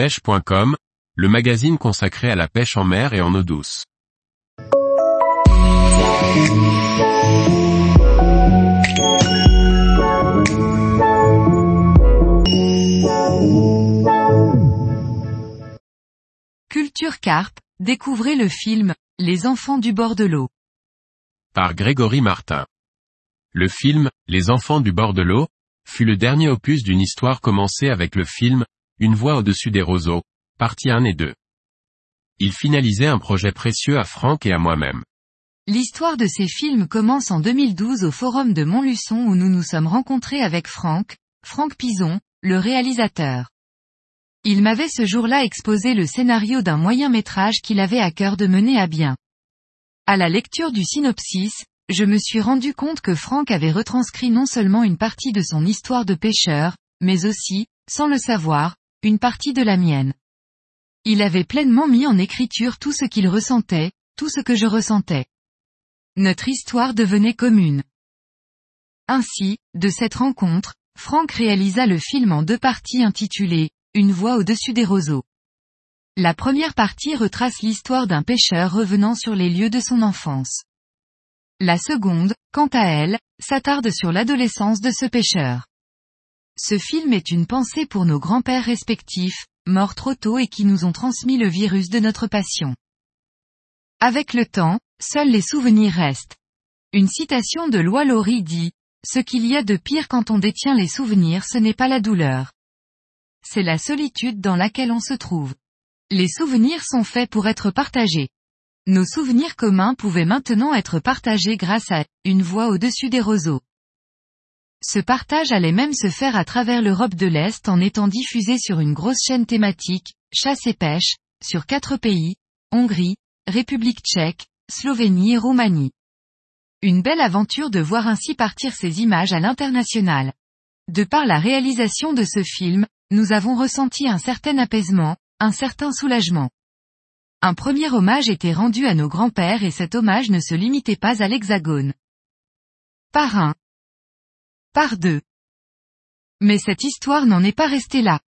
pêche.com, le magazine consacré à la pêche en mer et en eau douce. Culture Carpe, découvrez le film Les enfants du bord de l'eau. Par Grégory Martin. Le film Les enfants du bord de l'eau fut le dernier opus d'une histoire commencée avec le film Une voix au-dessus des roseaux, partie 1 et 2. Il finalisait un projet précieux à Franck et à moi-même. L'histoire de ces films commence en 2012 au forum de Montluçon où nous nous sommes rencontrés avec Franck, Franck Pison, le réalisateur. Il m'avait ce jour-là exposé le scénario d'un moyen métrage qu'il avait à cœur de mener à bien. À la lecture du synopsis, je me suis rendu compte que Franck avait retranscrit non seulement une partie de son histoire de pêcheur, mais aussi, sans le savoir, une partie de la mienne. Il avait pleinement mis en écriture tout ce qu'il ressentait, tout ce que je ressentais. Notre histoire devenait commune. Ainsi, de cette rencontre, Franck réalisa le film en deux parties intitulées une voix au-dessus des roseaux. La première partie retrace l'histoire d'un pêcheur revenant sur les lieux de son enfance. La seconde, quant à elle, s'attarde sur l'adolescence de ce pêcheur. Ce film est une pensée pour nos grands-pères respectifs, morts trop tôt et qui nous ont transmis le virus de notre passion. Avec le temps, seuls les souvenirs restent. Une citation de Loi Laurie dit, Ce qu'il y a de pire quand on détient les souvenirs ce n'est pas la douleur, c'est la solitude dans laquelle on se trouve. Les souvenirs sont faits pour être partagés. Nos souvenirs communs pouvaient maintenant être partagés grâce à une voix au-dessus des roseaux. Ce partage allait même se faire à travers l'Europe de l'Est en étant diffusé sur une grosse chaîne thématique, chasse et pêche, sur quatre pays, Hongrie, République tchèque, Slovénie et Roumanie. Une belle aventure de voir ainsi partir ces images à l'international. De par la réalisation de ce film, nous avons ressenti un certain apaisement, un certain soulagement. Un premier hommage était rendu à nos grands-pères et cet hommage ne se limitait pas à l'hexagone. Par un. Par deux. Mais cette histoire n'en est pas restée là.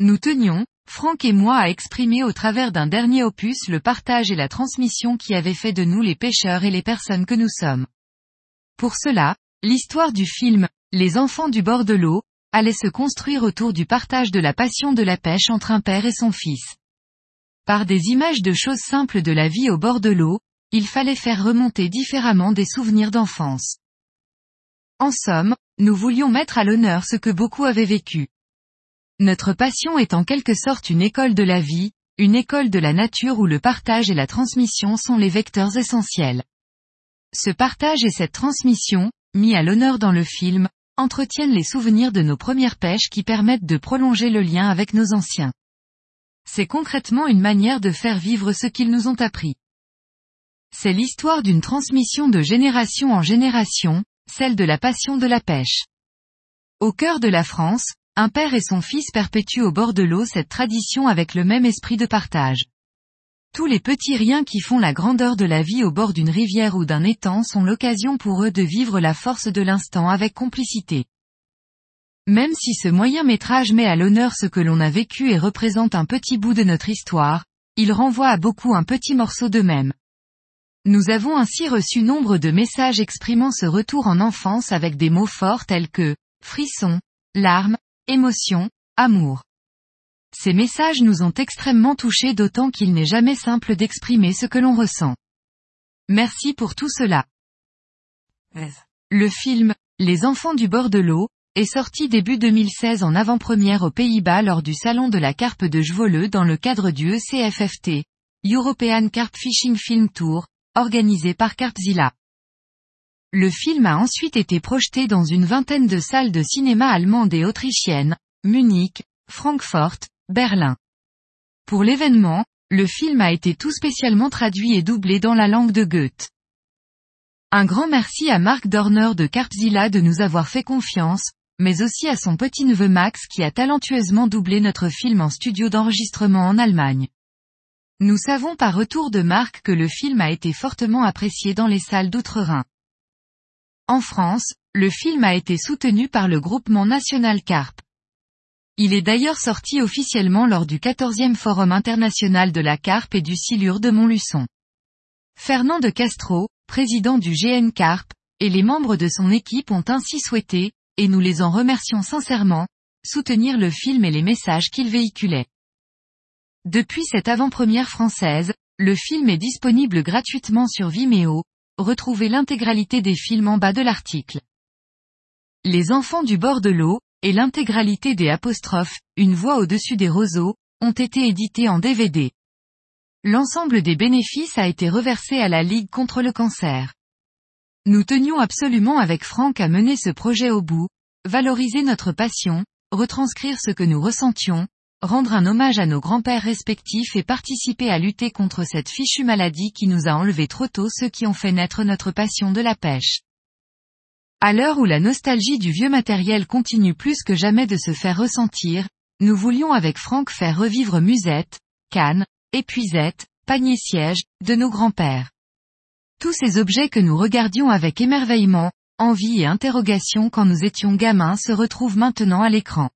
Nous tenions, Franck et moi à exprimer au travers d'un dernier opus le partage et la transmission qui avaient fait de nous les pêcheurs et les personnes que nous sommes. Pour cela, l'histoire du film, Les enfants du bord de l'eau, allait se construire autour du partage de la passion de la pêche entre un père et son fils. Par des images de choses simples de la vie au bord de l'eau, il fallait faire remonter différemment des souvenirs d'enfance. En somme, nous voulions mettre à l'honneur ce que beaucoup avaient vécu. Notre passion est en quelque sorte une école de la vie, une école de la nature où le partage et la transmission sont les vecteurs essentiels. Ce partage et cette transmission, mis à l'honneur dans le film, entretiennent les souvenirs de nos premières pêches qui permettent de prolonger le lien avec nos anciens. C'est concrètement une manière de faire vivre ce qu'ils nous ont appris. C'est l'histoire d'une transmission de génération en génération, celle de la passion de la pêche. Au cœur de la France, un père et son fils perpétuent au bord de l'eau cette tradition avec le même esprit de partage. Tous les petits riens qui font la grandeur de la vie au bord d'une rivière ou d'un étang sont l'occasion pour eux de vivre la force de l'instant avec complicité. Même si ce moyen métrage met à l'honneur ce que l'on a vécu et représente un petit bout de notre histoire, il renvoie à beaucoup un petit morceau d'eux-mêmes. Nous avons ainsi reçu nombre de messages exprimant ce retour en enfance avec des mots forts tels que frisson, larmes, émotion, amour. Ces messages nous ont extrêmement touchés d'autant qu'il n'est jamais simple d'exprimer ce que l'on ressent. Merci pour tout cela. Le film, Les enfants du bord de l'eau, est sorti début 2016 en avant-première aux Pays-Bas lors du Salon de la Carpe de Jvoleux dans le cadre du ECFFT, European Carp Fishing Film Tour, organisé par Carpzilla. Le film a ensuite été projeté dans une vingtaine de salles de cinéma allemandes et autrichiennes, Munich, Francfort, Berlin. Pour l'événement, le film a été tout spécialement traduit et doublé dans la langue de Goethe. Un grand merci à Marc Dorner de Carpzilla de nous avoir fait confiance, mais aussi à son petit-neveu Max qui a talentueusement doublé notre film en studio d'enregistrement en Allemagne. Nous savons par retour de Marc que le film a été fortement apprécié dans les salles d'Outre-Rhin. En France, le film a été soutenu par le groupement National Carp. Il est d'ailleurs sorti officiellement lors du 14e Forum international de la carpe et du silure de Montluçon. Fernand de Castro, président du GN Carpe, et les membres de son équipe ont ainsi souhaité, et nous les en remercions sincèrement, soutenir le film et les messages qu'il véhiculait. Depuis cette avant-première française, le film est disponible gratuitement sur Vimeo, retrouvez l'intégralité des films en bas de l'article. Les enfants du bord de l'eau, et l'intégralité des apostrophes, une voix au-dessus des roseaux, ont été édités en DVD. L'ensemble des bénéfices a été reversé à la Ligue contre le cancer. Nous tenions absolument avec Franck à mener ce projet au bout, valoriser notre passion, retranscrire ce que nous ressentions, rendre un hommage à nos grands-pères respectifs et participer à lutter contre cette fichue maladie qui nous a enlevé trop tôt ceux qui ont fait naître notre passion de la pêche. À l'heure où la nostalgie du vieux matériel continue plus que jamais de se faire ressentir, nous voulions avec Franck faire revivre Musette, Cannes, épuisette, panier-siège, de nos grands-pères. Tous ces objets que nous regardions avec émerveillement, envie et interrogation quand nous étions gamins se retrouvent maintenant à l'écran.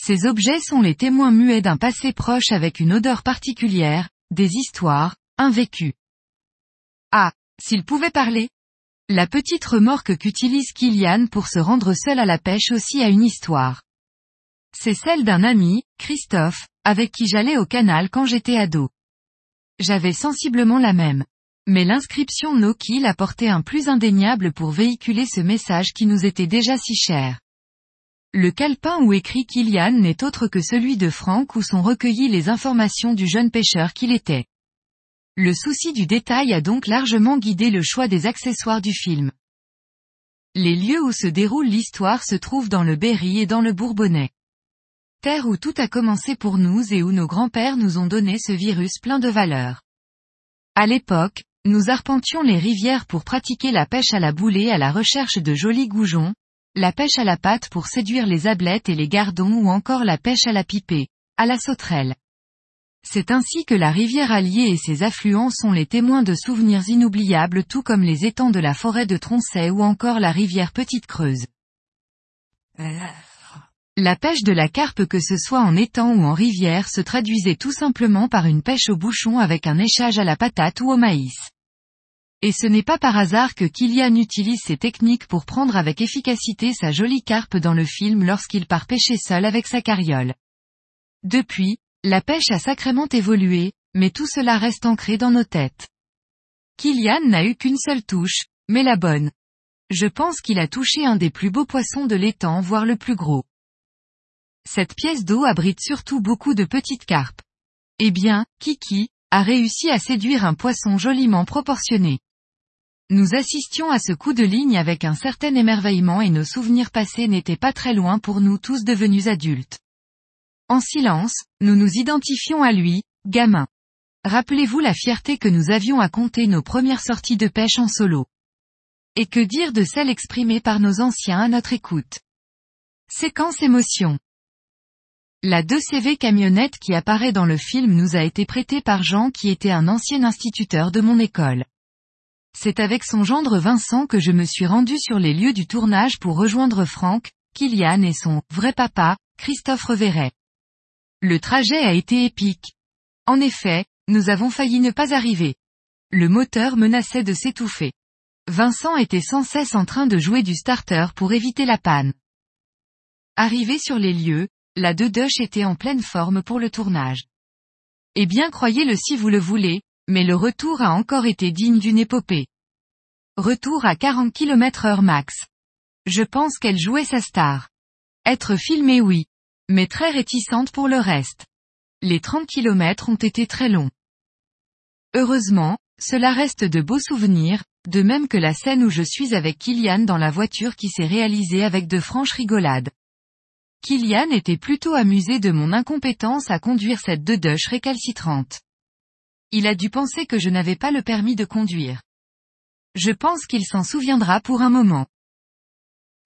Ces objets sont les témoins muets d'un passé proche avec une odeur particulière, des histoires, un vécu. Ah, s'il pouvait parler La petite remorque qu'utilise Kilian pour se rendre seul à la pêche aussi a une histoire. C'est celle d'un ami, Christophe, avec qui j'allais au canal quand j'étais ado. J'avais sensiblement la même. Mais l'inscription No Kill apportait un plus indéniable pour véhiculer ce message qui nous était déjà si cher. Le calepin où écrit Kilian n'est autre que celui de Franck où sont recueillies les informations du jeune pêcheur qu'il était. Le souci du détail a donc largement guidé le choix des accessoires du film. Les lieux où se déroule l'histoire se trouvent dans le Berry et dans le Bourbonnais. Terre où tout a commencé pour nous et où nos grands-pères nous ont donné ce virus plein de valeurs. À l'époque, nous arpentions les rivières pour pratiquer la pêche à la boulée à la recherche de jolis goujons, la pêche à la patte pour séduire les ablettes et les gardons ou encore la pêche à la pipée, à la sauterelle. C'est ainsi que la rivière Allier et ses affluents sont les témoins de souvenirs inoubliables tout comme les étangs de la forêt de Troncet ou encore la rivière Petite Creuse. La pêche de la carpe que ce soit en étang ou en rivière se traduisait tout simplement par une pêche au bouchon avec un échage à la patate ou au maïs. Et ce n'est pas par hasard que Kilian utilise ces techniques pour prendre avec efficacité sa jolie carpe dans le film lorsqu'il part pêcher seul avec sa carriole. Depuis, la pêche a sacrément évolué, mais tout cela reste ancré dans nos têtes. Kilian n'a eu qu'une seule touche, mais la bonne. Je pense qu'il a touché un des plus beaux poissons de l'étang voire le plus gros. Cette pièce d'eau abrite surtout beaucoup de petites carpes. Eh bien, Kiki, a réussi à séduire un poisson joliment proportionné. Nous assistions à ce coup de ligne avec un certain émerveillement et nos souvenirs passés n'étaient pas très loin pour nous tous devenus adultes. En silence, nous nous identifions à lui, gamin. Rappelez-vous la fierté que nous avions à compter nos premières sorties de pêche en solo. Et que dire de celles exprimées par nos anciens à notre écoute? Séquence émotion. La 2CV camionnette qui apparaît dans le film nous a été prêtée par Jean qui était un ancien instituteur de mon école. C'est avec son gendre Vincent que je me suis rendu sur les lieux du tournage pour rejoindre Franck, Kylian et son vrai papa, Christophe Reverret. Le trajet a été épique. En effet, nous avons failli ne pas arriver. Le moteur menaçait de s'étouffer. Vincent était sans cesse en train de jouer du starter pour éviter la panne. Arrivé sur les lieux, la Deduche était en pleine forme pour le tournage. Eh bien croyez-le si vous le voulez, mais le retour a encore été digne d'une épopée. Retour à 40 km heure max. Je pense qu'elle jouait sa star. Être filmée oui. Mais très réticente pour le reste. Les 30 km ont été très longs. Heureusement, cela reste de beaux souvenirs, de même que la scène où je suis avec Kylian dans la voiture qui s'est réalisée avec de franches rigolades. Kylian était plutôt amusé de mon incompétence à conduire cette deduche récalcitrante. Il a dû penser que je n'avais pas le permis de conduire. Je pense qu'il s'en souviendra pour un moment.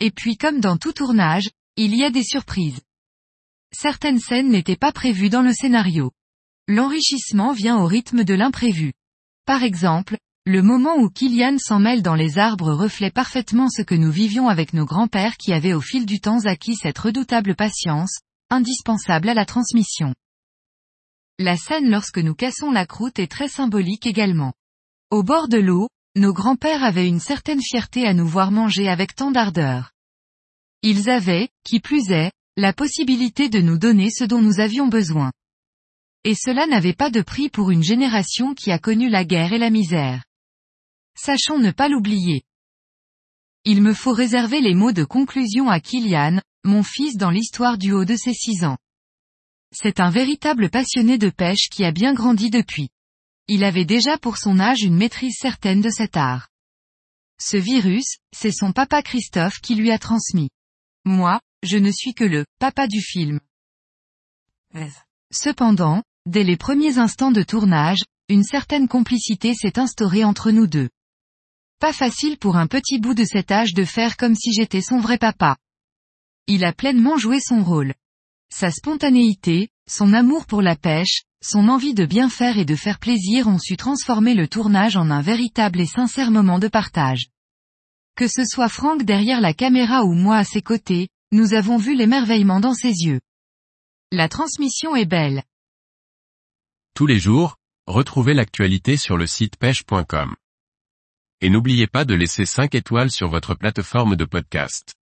Et puis comme dans tout tournage, il y a des surprises. Certaines scènes n'étaient pas prévues dans le scénario. L'enrichissement vient au rythme de l'imprévu. Par exemple, le moment où Kylian s'en mêle dans les arbres reflète parfaitement ce que nous vivions avec nos grands-pères qui avaient au fil du temps acquis cette redoutable patience, indispensable à la transmission. La scène lorsque nous cassons la croûte est très symbolique également. Au bord de l'eau, nos grands-pères avaient une certaine fierté à nous voir manger avec tant d'ardeur. Ils avaient, qui plus est, la possibilité de nous donner ce dont nous avions besoin. Et cela n'avait pas de prix pour une génération qui a connu la guerre et la misère. Sachons ne pas l'oublier. Il me faut réserver les mots de conclusion à Kilian, mon fils dans l'histoire du haut de ses six ans. C'est un véritable passionné de pêche qui a bien grandi depuis. Il avait déjà pour son âge une maîtrise certaine de cet art. Ce virus, c'est son papa Christophe qui lui a transmis. Moi, je ne suis que le papa du film. Cependant, dès les premiers instants de tournage, une certaine complicité s'est instaurée entre nous deux. Pas facile pour un petit bout de cet âge de faire comme si j'étais son vrai papa. Il a pleinement joué son rôle. Sa spontanéité, son amour pour la pêche, son envie de bien faire et de faire plaisir ont su transformer le tournage en un véritable et sincère moment de partage. Que ce soit Franck derrière la caméra ou moi à ses côtés, nous avons vu l'émerveillement dans ses yeux. La transmission est belle. Tous les jours, retrouvez l'actualité sur le site pêche.com. Et n'oubliez pas de laisser 5 étoiles sur votre plateforme de podcast.